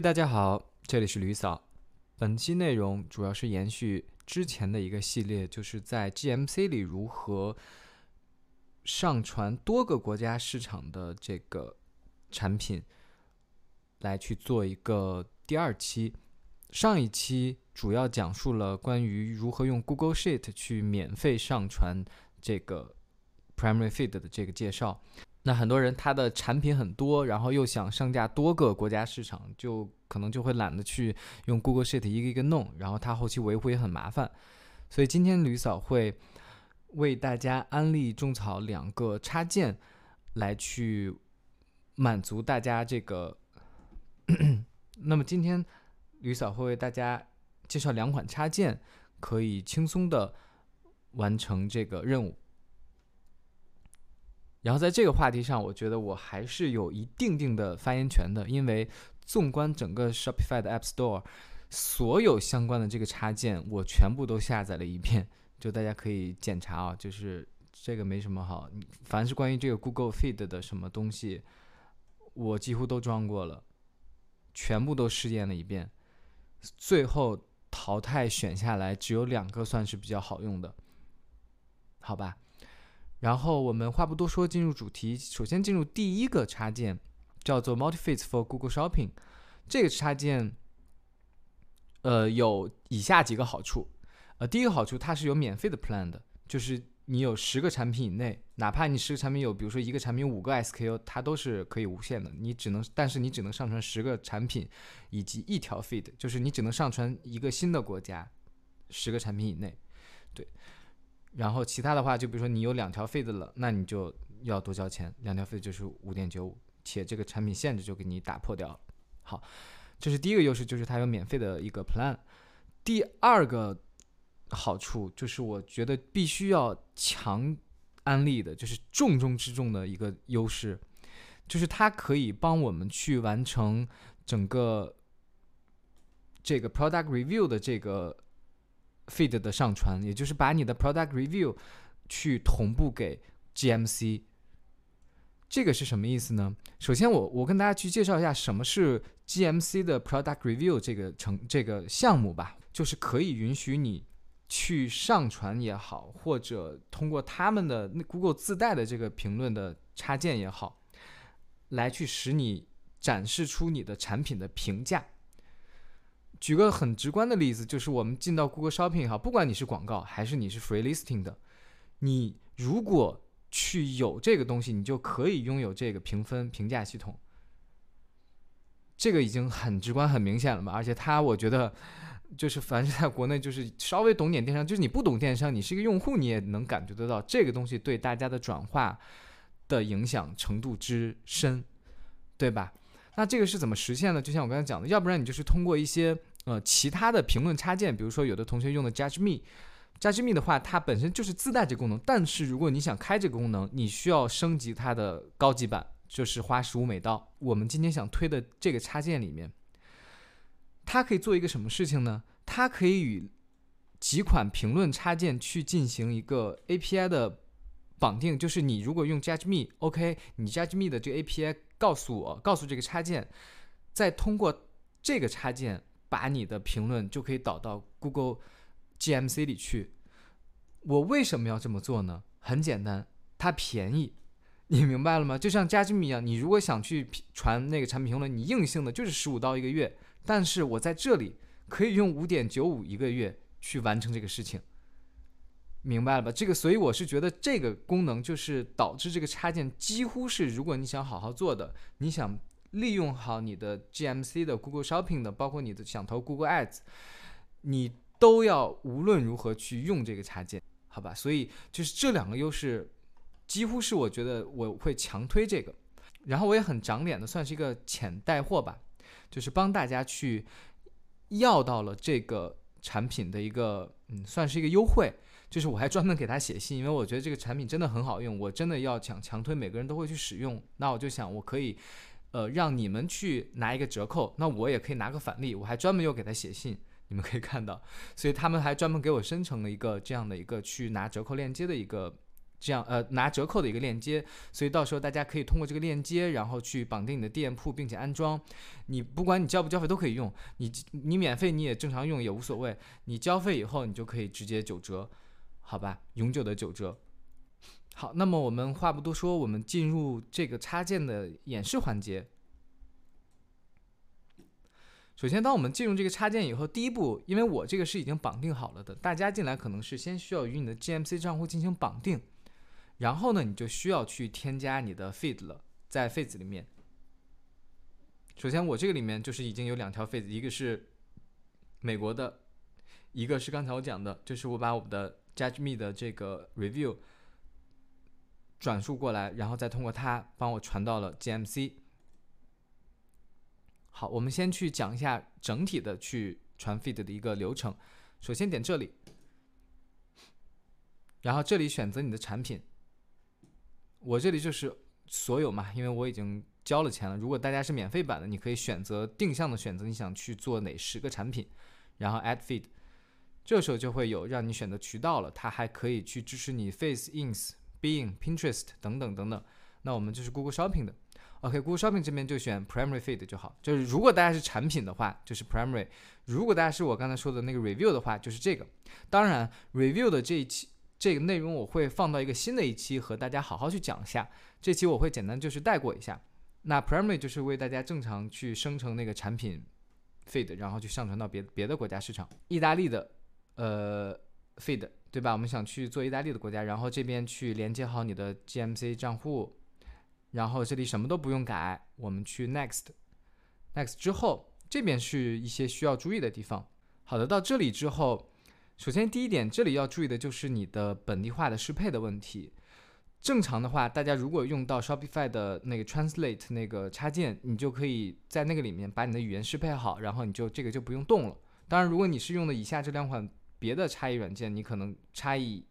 大家好，这里是吕嫂。本期内容主要是延续之前的一个系列，就是在 GMC 里如何上传多个国家市场的这个产品，来去做一个第二期。上一期主要讲述了关于如何用 Google Sheet 去免费上传这个 Primary Feed 的这个介绍。那很多人他的产品很多，然后又想上架多个国家市场，就可能就会懒得去用 Google Sheet 一个一个弄，然后他后期维护也很麻烦。所以今天吕嫂会为大家安利种草两个插件，来去满足大家这个。那么今天吕嫂会为大家介绍两款插件，可以轻松的完成这个任务。然后在这个话题上，我觉得我还是有一定定的发言权的，因为纵观整个 Shopify 的 App Store，所有相关的这个插件我全部都下载了一遍，就大家可以检查啊，就是这个没什么好，凡是关于这个 Google Feed 的什么东西，我几乎都装过了，全部都试验了一遍，最后淘汰选下来只有两个算是比较好用的，好吧？然后我们话不多说，进入主题。首先进入第一个插件，叫做 MultiFeed for Google Shopping。这个插件，呃，有以下几个好处。呃，第一个好处，它是有免费的 plan 的，就是你有十个产品以内，哪怕你十个产品有，比如说一个产品五个 SKU，它都是可以无限的。你只能，但是你只能上传十个产品以及一条 feed，就是你只能上传一个新的国家，十个产品以内。对。然后其他的话，就比如说你有两条费的了，那你就要多交钱，两条费就是五点九五，且这个产品限制就给你打破掉了。好，这是第一个优势，就是它有免费的一个 plan。第二个好处就是我觉得必须要强安利的，就是重中之重的一个优势，就是它可以帮我们去完成整个这个 product review 的这个。Feed 的上传，也就是把你的 product review 去同步给 GMC，这个是什么意思呢？首先，我我跟大家去介绍一下什么是 GMC 的 product review 这个成这个项目吧，就是可以允许你去上传也好，或者通过他们的 Google 自带的这个评论的插件也好，来去使你展示出你的产品的评价。举个很直观的例子，就是我们进到 Google Shopping 哈，不管你是广告还是你是 Free Listing 的，你如果去有这个东西，你就可以拥有这个评分评价系统。这个已经很直观、很明显了嘛？而且它，我觉得就是凡是在国内就是稍微懂点电商，就是你不懂电商，你是一个用户，你也能感觉得到这个东西对大家的转化的影响程度之深，对吧？那这个是怎么实现的？就像我刚才讲的，要不然你就是通过一些呃其他的评论插件，比如说有的同学用的 Judge Me，Judge Me 的话，它本身就是自带这功能。但是如果你想开这个功能，你需要升级它的高级版，就是花十五美刀。我们今天想推的这个插件里面，它可以做一个什么事情呢？它可以与几款评论插件去进行一个 API 的绑定，就是你如果用 Judge Me，OK，你 Judge Me 的这个 API。告诉我，告诉这个插件，再通过这个插件把你的评论就可以导到 Google GMC 里去。我为什么要这么做呢？很简单，它便宜，你明白了吗？就像加金米一样，你如果想去传那个产品评论，你硬性的就是十五刀一个月，但是我在这里可以用五点九五一个月去完成这个事情。明白了吧？这个，所以我是觉得这个功能就是导致这个插件几乎是，如果你想好好做的，你想利用好你的 GMC 的 Google Shopping 的，包括你的想投 Google Ads，你都要无论如何去用这个插件，好吧？所以就是这两个优势，几乎是我觉得我会强推这个，然后我也很长脸的，算是一个浅带货吧，就是帮大家去要到了这个产品的一个，嗯，算是一个优惠。就是我还专门给他写信，因为我觉得这个产品真的很好用，我真的要强强推，每个人都会去使用。那我就想，我可以，呃，让你们去拿一个折扣，那我也可以拿个返利。我还专门又给他写信，你们可以看到，所以他们还专门给我生成了一个这样的一个去拿折扣链接的一个这样呃拿折扣的一个链接，所以到时候大家可以通过这个链接，然后去绑定你的店铺，并且安装。你不管你交不交费都可以用，你你免费你也正常用也无所谓。你交费以后你就可以直接九折，好吧，永久的九折。好，那么我们话不多说，我们进入这个插件的演示环节。首先，当我们进入这个插件以后，第一步，因为我这个是已经绑定好了的，大家进来可能是先需要与你的 GMC 账户进行绑定，然后呢，你就需要去添加你的 feed 了，在 feed 里面。首先，我这个里面就是已经有两条 feed，一个是美国的，一个是刚才我讲的，就是我把我们的 Judge Me 的这个 review 转述过来，然后再通过它帮我传到了 GMC。好，我们先去讲一下整体的去传 feed 的一个流程。首先点这里，然后这里选择你的产品。我这里就是所有嘛，因为我已经交了钱了。如果大家是免费版的，你可以选择定向的选择你想去做哪十个产品，然后 add feed，这时候就会有让你选择渠道了。它还可以去支持你 Face、Ins、Being、Pinterest 等等等等。那我们就是 Google Shopping 的。OK，Google Shopping 这边就选 Primary Feed 就好。就是如果大家是产品的话，就是 Primary；如果大家是我刚才说的那个 Review 的话，就是这个。当然，Review 的这一期这个内容我会放到一个新的一期和大家好好去讲一下。这期我会简单就是带过一下。那 Primary 就是为大家正常去生成那个产品 Feed，然后去上传到别别的国家市场。意大利的呃 Feed 对吧？我们想去做意大利的国家，然后这边去连接好你的 GMC 账户。然后这里什么都不用改，我们去 Next，Next 之后，这边是一些需要注意的地方。好的，到这里之后，首先第一点，这里要注意的就是你的本地化的适配的问题。正常的话，大家如果用到 Shopify 的那个 Translate 那个插件，你就可以在那个里面把你的语言适配好，然后你就这个就不用动了。当然，如果你是用的以下这两款别的差异软件，你可能差异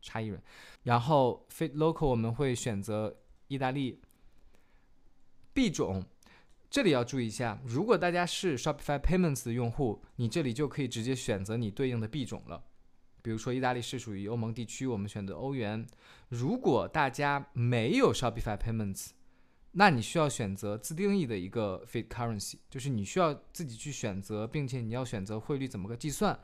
差异软，然后 Fit Local 我们会选择。意大利币种，这里要注意一下。如果大家是 Shopify Payments 的用户，你这里就可以直接选择你对应的币种了。比如说，意大利是属于欧盟地区，我们选择欧元。如果大家没有 Shopify Payments，那你需要选择自定义的一个 Fit Currency，就是你需要自己去选择，并且你要选择汇率怎么个计算。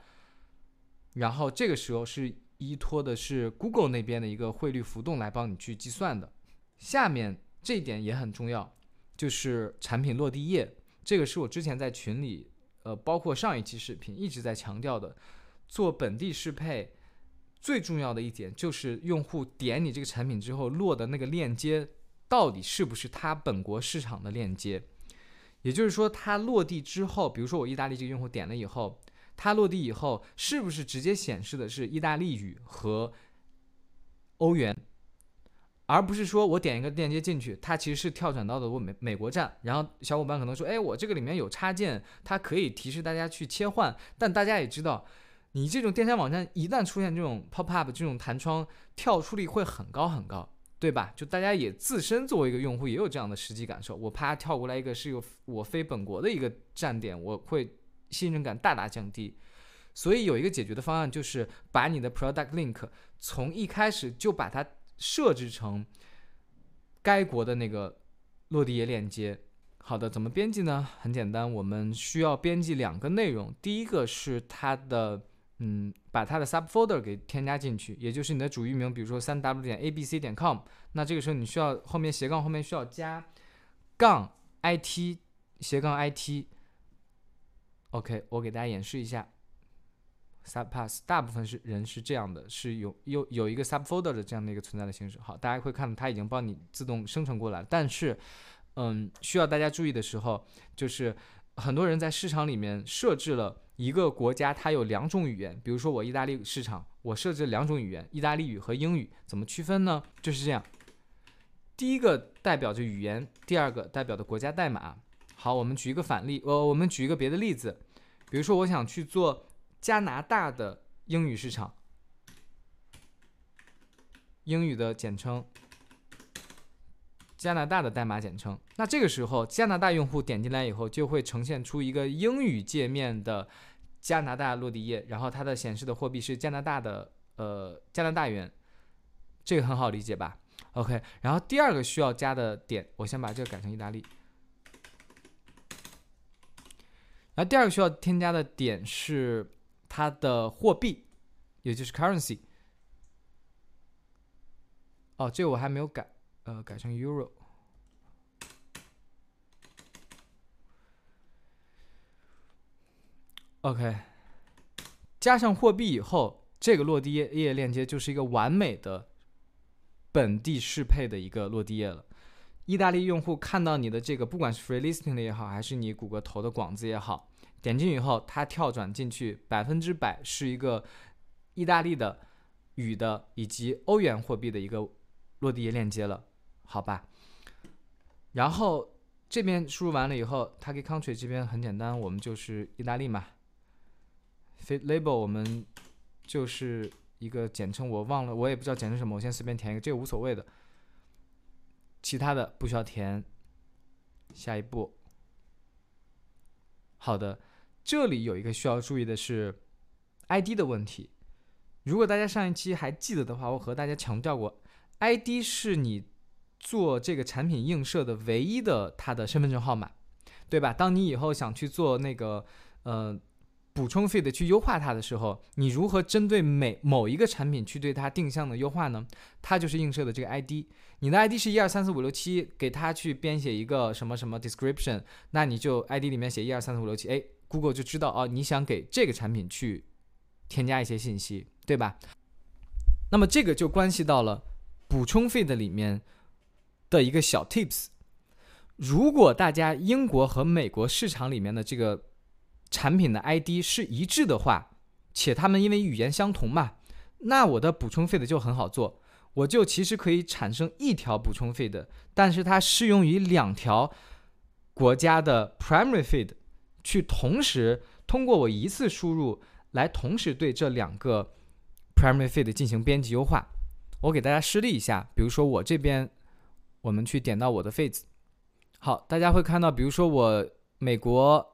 然后这个时候是依托的是 Google 那边的一个汇率浮动来帮你去计算的。下面这一点也很重要，就是产品落地页。这个是我之前在群里，呃，包括上一期视频一直在强调的。做本地适配最重要的一点就是用户点你这个产品之后落的那个链接到底是不是他本国市场的链接。也就是说，他落地之后，比如说我意大利这个用户点了以后，它落地以后是不是直接显示的是意大利语和欧元？而不是说我点一个链接进去，它其实是跳转到的我美美国站，然后小伙伴可能说，哎，我这个里面有插件，它可以提示大家去切换。但大家也知道，你这种电商网站一旦出现这种 pop up 这种弹窗，跳出率会很高很高，对吧？就大家也自身作为一个用户也有这样的实际感受，我啪跳过来一个是有我非本国的一个站点，我会信任感大大降低。所以有一个解决的方案，就是把你的 product link 从一开始就把它。设置成该国的那个落地页链接。好的，怎么编辑呢？很简单，我们需要编辑两个内容。第一个是它的，嗯，把它的 subfolder 给添加进去，也就是你的主域名，比如说三 w 点 abc 点 com。那这个时候你需要后面斜杠后面需要加杠 it 斜杠 it。OK，我给大家演示一下。Subpass 大部分是人是这样的，是有有有一个 subfolder 的这样的一个存在的形式。好，大家会看到它已经帮你自动生成过来了。但是，嗯，需要大家注意的时候，就是很多人在市场里面设置了一个国家，它有两种语言。比如说我意大利市场，我设置两种语言，意大利语和英语，怎么区分呢？就是这样，第一个代表着语言，第二个代表的国家代码。好，我们举一个反例，呃，我们举一个别的例子，比如说我想去做。加拿大的英语市场，英语的简称，加拿大的代码简称。那这个时候，加拿大用户点进来以后，就会呈现出一个英语界面的加拿大落地页，然后它的显示的货币是加拿大的呃加拿大元。这个很好理解吧？OK，然后第二个需要加的点，我先把这个改成意大利。然后第二个需要添加的点是它的货币，也就是 currency。哦，这个我还没有改，呃，改成 euro。OK，加上货币以后，这个落地页页链接就是一个完美的本地适配的一个落地页了。意大利用户看到你的这个，不管是 free listing 的也好，还是你谷歌投的广子也好，点进去以后，它跳转进去，百分之百是一个意大利的语的以及欧元货币的一个落地页链接了，好吧？然后这边输入完了以后，Tag country 这边很简单，我们就是意大利嘛。fit label 我们就是一个简称，我忘了，我也不知道简称什么，我先随便填一个，这个无所谓的。其他的不需要填。下一步，好的，这里有一个需要注意的是 ID 的问题。如果大家上一期还记得的话，我和大家强调过，ID 是你做这个产品映射的唯一的它的身份证号码，对吧？当你以后想去做那个，呃。补充 feed 去优化它的时候，你如何针对每某一个产品去对它定向的优化呢？它就是映射的这个 ID，你的 ID 是一二三四五六七，给它去编写一个什么什么 description，那你就 ID 里面写一二三四五六七，哎，Google 就知道哦，你想给这个产品去添加一些信息，对吧？那么这个就关系到了补充 feed 里面的一个小 tips，如果大家英国和美国市场里面的这个。产品的 ID 是一致的话，且他们因为语言相同嘛，那我的补充 feed 就很好做，我就其实可以产生一条补充 feed，但是它适用于两条国家的 primary feed，去同时通过我一次输入来同时对这两个 primary feed 进行编辑优化。我给大家示例一下，比如说我这边，我们去点到我的 feed，好，大家会看到，比如说我美国。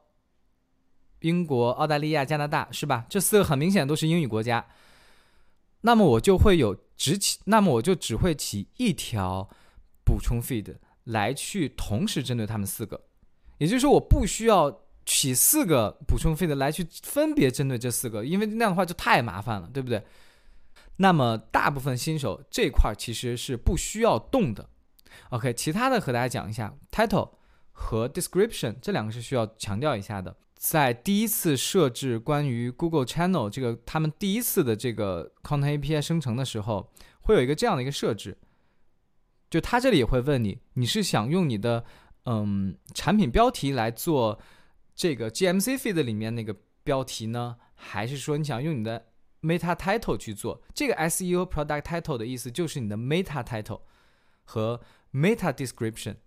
英国、澳大利亚、加拿大是吧？这四个很明显都是英语国家。那么我就会有只起，那么我就只会起一条补充 feed 来去同时针对他们四个。也就是说，我不需要起四个补充 feed 来去分别针对这四个，因为那样的话就太麻烦了，对不对？那么大部分新手这块其实是不需要动的。OK，其他的和大家讲一下，title 和 description 这两个是需要强调一下的。在第一次设置关于 Google Channel 这个他们第一次的这个 Content API 生成的时候，会有一个这样的一个设置，就它这里也会问你，你是想用你的嗯产品标题来做这个 GMC feed 里面那个标题呢，还是说你想用你的 Meta Title 去做？这个 SEO Product Title 的意思就是你的 Meta Title 和 Meta Description。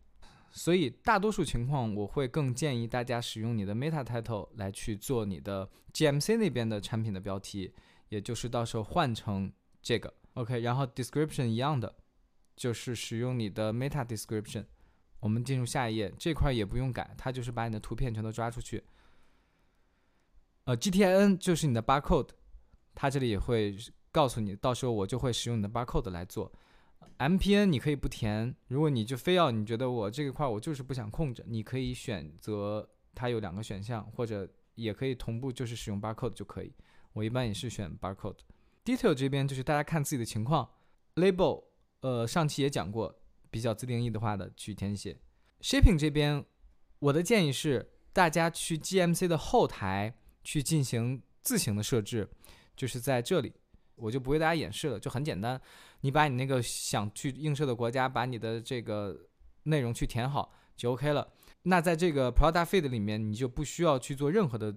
所以大多数情况，我会更建议大家使用你的 Meta Title 来去做你的 GMC 那边的产品的标题，也就是到时候换成这个 OK，然后 Description 一样的，就是使用你的 Meta Description。我们进入下一页，这块也不用改，它就是把你的图片全都抓出去。呃，GTIN 就是你的 Barcode，它这里也会告诉你，到时候我就会使用你的 Barcode 来做。MPN 你可以不填，如果你就非要你觉得我这一块我就是不想控制，你可以选择它有两个选项，或者也可以同步就是使用 barcode 就可以。我一般也是选 barcode。Detail 这边就是大家看自己的情况。Label 呃上期也讲过，比较自定义的话的去填写。Shipping 这边我的建议是大家去 GMC 的后台去进行自行的设置，就是在这里。我就不为大家演示了，就很简单，你把你那个想去映射的国家，把你的这个内容去填好就 OK 了。那在这个 Product Feed 里面，你就不需要去做任何的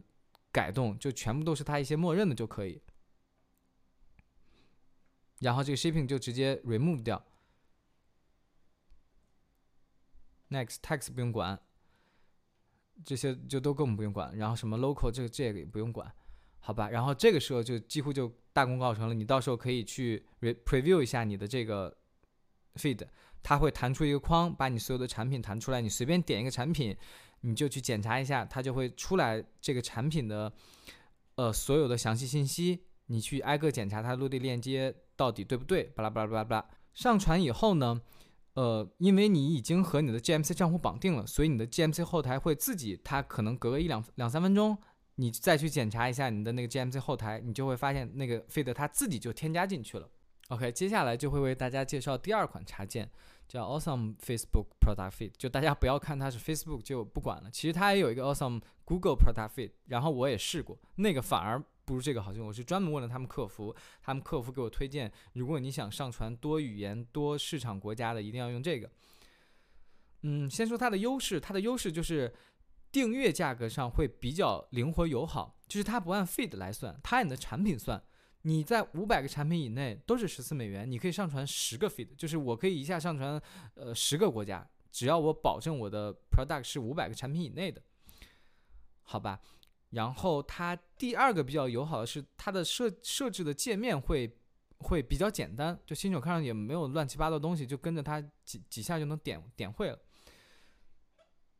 改动，就全部都是它一些默认的就可以。然后这个 Shipping 就直接 Remove 掉。Next Text 不用管，这些就都根本不用管。然后什么 Local 这个这个也不用管。好吧，然后这个时候就几乎就大功告成了。你到时候可以去 preview 一下你的这个 feed，它会弹出一个框，把你所有的产品弹出来。你随便点一个产品，你就去检查一下，它就会出来这个产品的呃所有的详细信息。你去挨个检查它落地链接到底对不对，巴拉巴拉巴拉巴拉。上传以后呢，呃，因为你已经和你的 GMC 账户绑定了，所以你的 GMC 后台会自己，它可能隔个一两两三分钟，你再去检查一下你的那个 GMC 后台，你就会发现那个 feed 它自己就添加进去了。OK，接下来就会为大家介绍第二款插件，叫 Awesome Facebook Product Feed。就大家不要看它是 Facebook 就不管了，其实它也有一个 Awesome Google Product Feed。然后我也试过，那个反而不如这个好用。我是专门问了他们客服，他们客服给我推荐，如果你想上传多语言、多市场国家的，一定要用这个。嗯，先说它的优势，它的优势就是订阅价格上会比较灵活友好，就是它不按 feed 来算，它按你的产品算。你在五百个产品以内都是十四美元，你可以上传十个 feed，就是我可以一下上传呃十个国家，只要我保证我的 product 是五百个产品以内的，好吧？然后它第二个比较友好的是它的设设置的界面会会比较简单，就新手看上也没有乱七八糟东西，就跟着它几几下就能点点会了。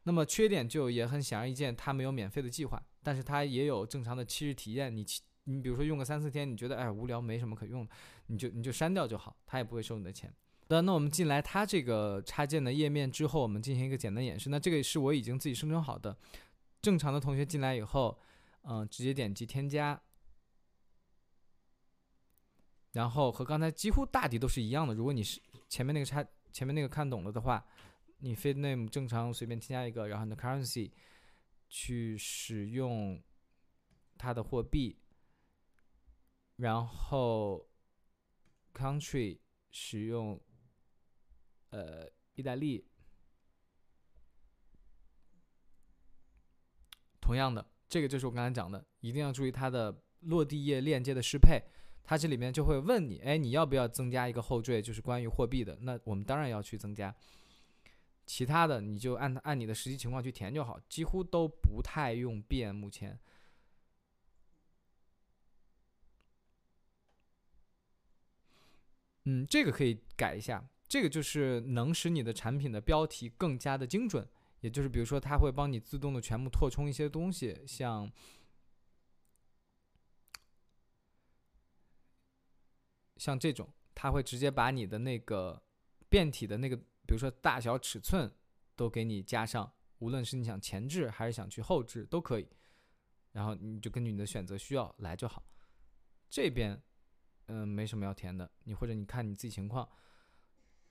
那么缺点就也很显而易见，它没有免费的计划，但是它也有正常的七日体验，你。你比如说用个三四天，你觉得哎无聊没什么可用，你就你就删掉就好，它也不会收你的钱。那那我们进来它这个插件的页面之后，我们进行一个简单演示。那这个是我已经自己生成好的，正常的同学进来以后，嗯，直接点击添加，然后和刚才几乎大抵都是一样的。如果你是前面那个插前面那个看懂了的话，你 feed name 正常随便添加一个，然后你的 currency 去使用它的货币。然后，country 使用呃意大利，同样的，这个就是我刚才讲的，一定要注意它的落地页链接的适配。它这里面就会问你，哎，你要不要增加一个后缀，就是关于货币的？那我们当然要去增加。其他的你就按按你的实际情况去填就好，几乎都不太用变。目前。嗯，这个可以改一下，这个就是能使你的产品的标题更加的精准，也就是比如说，它会帮你自动的全部扩充一些东西，像像这种，它会直接把你的那个变体的那个，比如说大小尺寸都给你加上，无论是你想前置还是想去后置都可以，然后你就根据你的选择需要来就好，这边。嗯，没什么要填的，你或者你看你自己情况。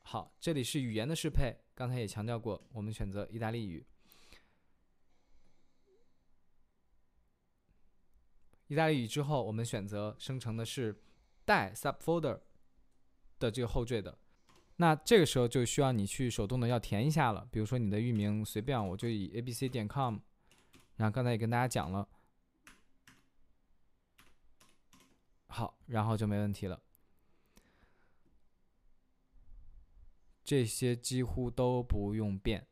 好，这里是语言的适配，刚才也强调过，我们选择意大利语。意大利语之后，我们选择生成的是带 subfolder 的这个后缀的。那这个时候就需要你去手动的要填一下了，比如说你的域名随便，我就以 abc 点 com。然后刚才也跟大家讲了。好，然后就没问题了。这些几乎都不用变。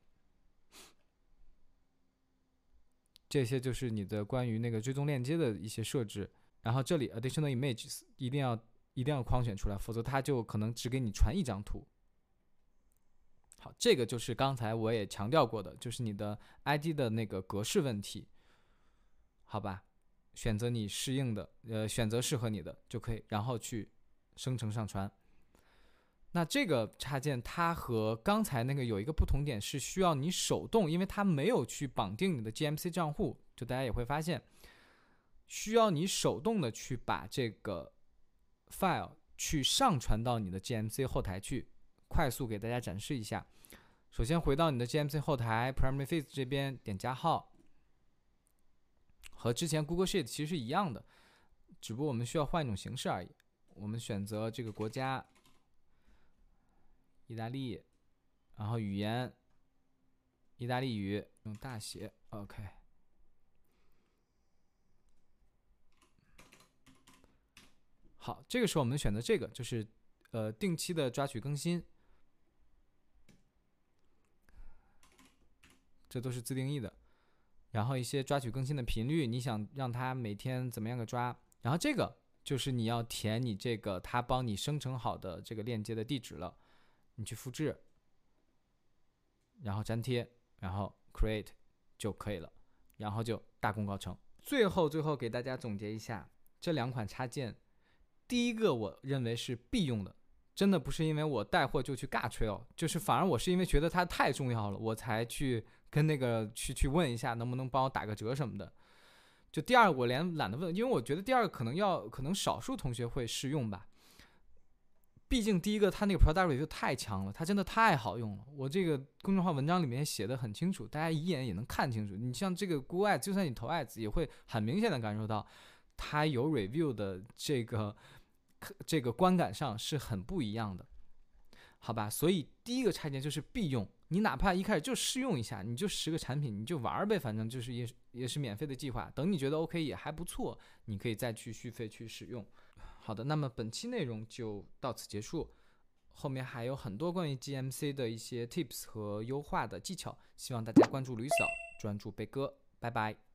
这些就是你的关于那个追踪链接的一些设置。然后这里 additional images 一定要一定要框选出来，否则它就可能只给你传一张图。好，这个就是刚才我也强调过的，就是你的 ID 的那个格式问题，好吧？选择你适应的，呃，选择适合你的就可以，然后去生成上传。那这个插件它和刚才那个有一个不同点是需要你手动，因为它没有去绑定你的 GMC 账户，就大家也会发现，需要你手动的去把这个 file 去上传到你的 GMC 后台去。快速给大家展示一下，首先回到你的 GMC 后台 Primary Face 这边，点加号。和之前 Google Sheet 其实是一样的，只不过我们需要换一种形式而已。我们选择这个国家，意大利，然后语言，意大利语，用大写，OK。好，这个时候我们选择这个，就是呃定期的抓取更新，这都是自定义的。然后一些抓取更新的频率，你想让它每天怎么样个抓？然后这个就是你要填你这个它帮你生成好的这个链接的地址了，你去复制，然后粘贴，然后 create 就可以了，然后就大功告成。最后最后给大家总结一下这两款插件，第一个我认为是必用的，真的不是因为我带货就去尬吹哦，就是反而我是因为觉得它太重要了，我才去跟那个去去问一下能不能帮我打个折什么的。就第二我连懒得问，因为我觉得第二个可能要可能少数同学会试用吧。毕竟第一个它那个 product review 太强了，它真的太好用了。我这个公众号文章里面写的很清楚，大家一眼也能看清楚。你像这个 good at 就算你投 Ads，也会很明显的感受到它有 review 的这个。这个观感上是很不一样的，好吧？所以第一个插件就是必用，你哪怕一开始就试用一下，你就十个产品你就玩呗，反正就是也也是免费的计划。等你觉得 OK 也还不错，你可以再去续费去使用。好的，那么本期内容就到此结束，后面还有很多关于 GMC 的一些 tips 和优化的技巧，希望大家关注吕嫂，专注贝哥，拜拜。